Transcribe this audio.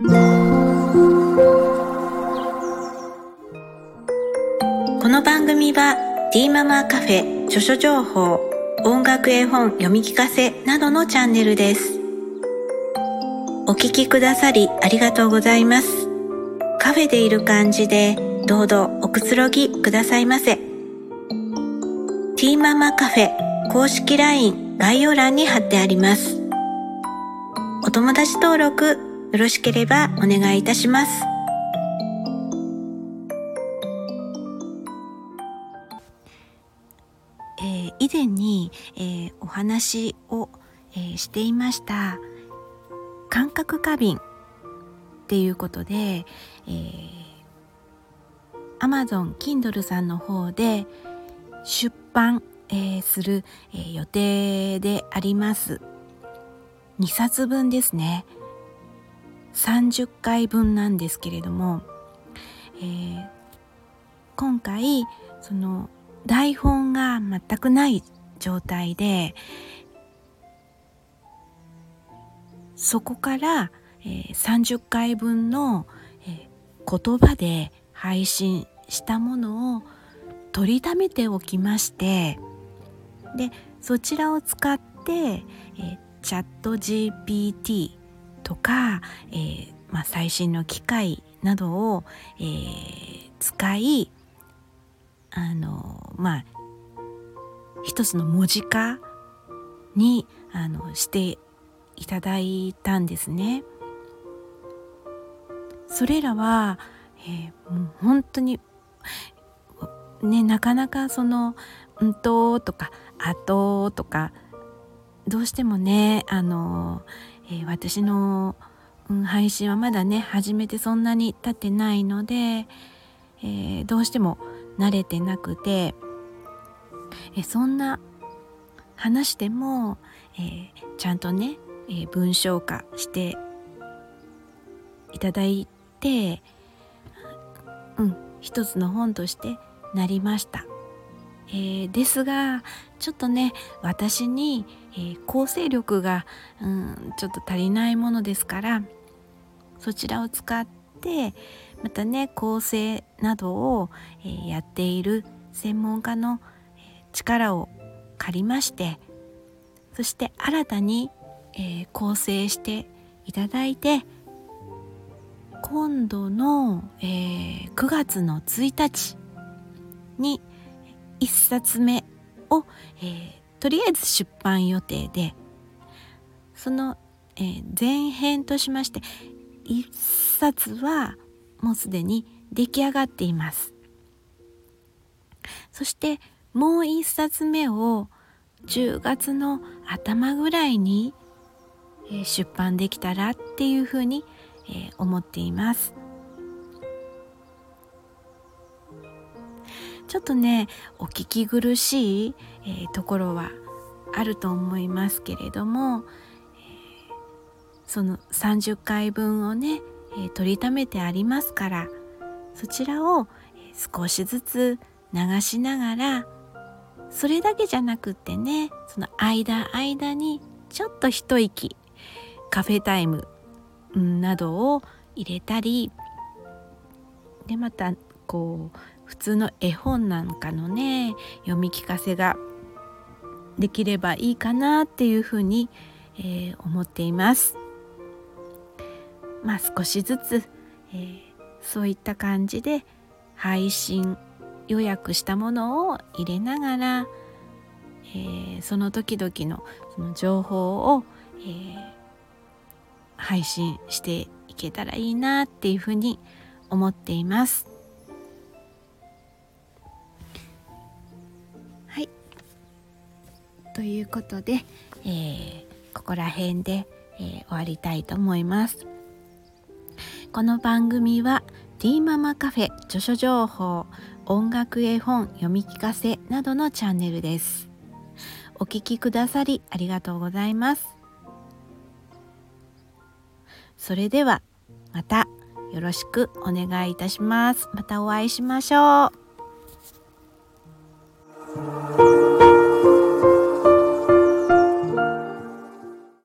この番組は D ママカフェ著書情報音楽絵本読み聞かせなどのチャンネルです。お聞きくださりありがとうございます。カフェでいる感じでどうぞおくつろぎくださいませ。T ママカフェ公式 LINE 概要欄に貼ってあります。お友達登録よろしければお願いいたします。えー、以前に、えー、お話を、えー、していました感覚過敏っていうことで、えー、Amazon Kindle さんの方で出版、えー、する、えー、予定であります2冊分ですね30回分なんですけれども、えー、今回その台本が全くない状態でそこから、えー、30回分の、えー、言葉で配信したものを取りためておきましてでそちらを使って、えー、チャット GPT とか、えー、まあ、最新の機械などを、えー、使いあのまあ一つの文字化にあのしていただいたんですね。それらは、えー、もう本当にねなかなかその「うんと」とか「あと」とかどうしてもねあの、えー、私の、うん、配信はまだね始めてそんなに経ってないので、えー、どうしても慣れてなくて、え、そんな話でも、えちゃんとね、え文章化していただいて、うん、一つの本としてなりました。えー、ですがちょっとね私に、えー、構成力が、うん、ちょっと足りないものですからそちらを使ってまたね構成などを、えー、やっている専門家の力を借りましてそして新たに、えー、構成していただいて今度の、えー、9月の1日に1冊目を、えー、とりあえず出版予定でその、えー、前編としまして1冊はもうすでに出来上がっています。そしてもう1冊目を10月の頭ぐらいに、出版できたらっていうふうに、思っています。ちょっとねお聞き苦しい、えー、ところはあると思いますけれども、えー、その30回分をね、えー、取りためてありますからそちらを少しずつ流しながらそれだけじゃなくってねその間間にちょっと一息カフェタイムなどを入れたりでまたこう普通の絵本なんかのね読み聞かせができればいいかなっていうふうに、えー、思っています。まあ少しずつ、えー、そういった感じで配信予約したものを入れながら、えー、その時々のその情報を、えー、配信していけたらいいなっていうふうに思っています。はいということで、えー、ここら辺で、えー、終わりたいと思います。この番組は T ママカフェ著書情報音楽絵本読み聞かせなどのチャンネルです。お聴きくださりありがとうございます。それではまたよろしくお願いいたします。またお会いしましょう。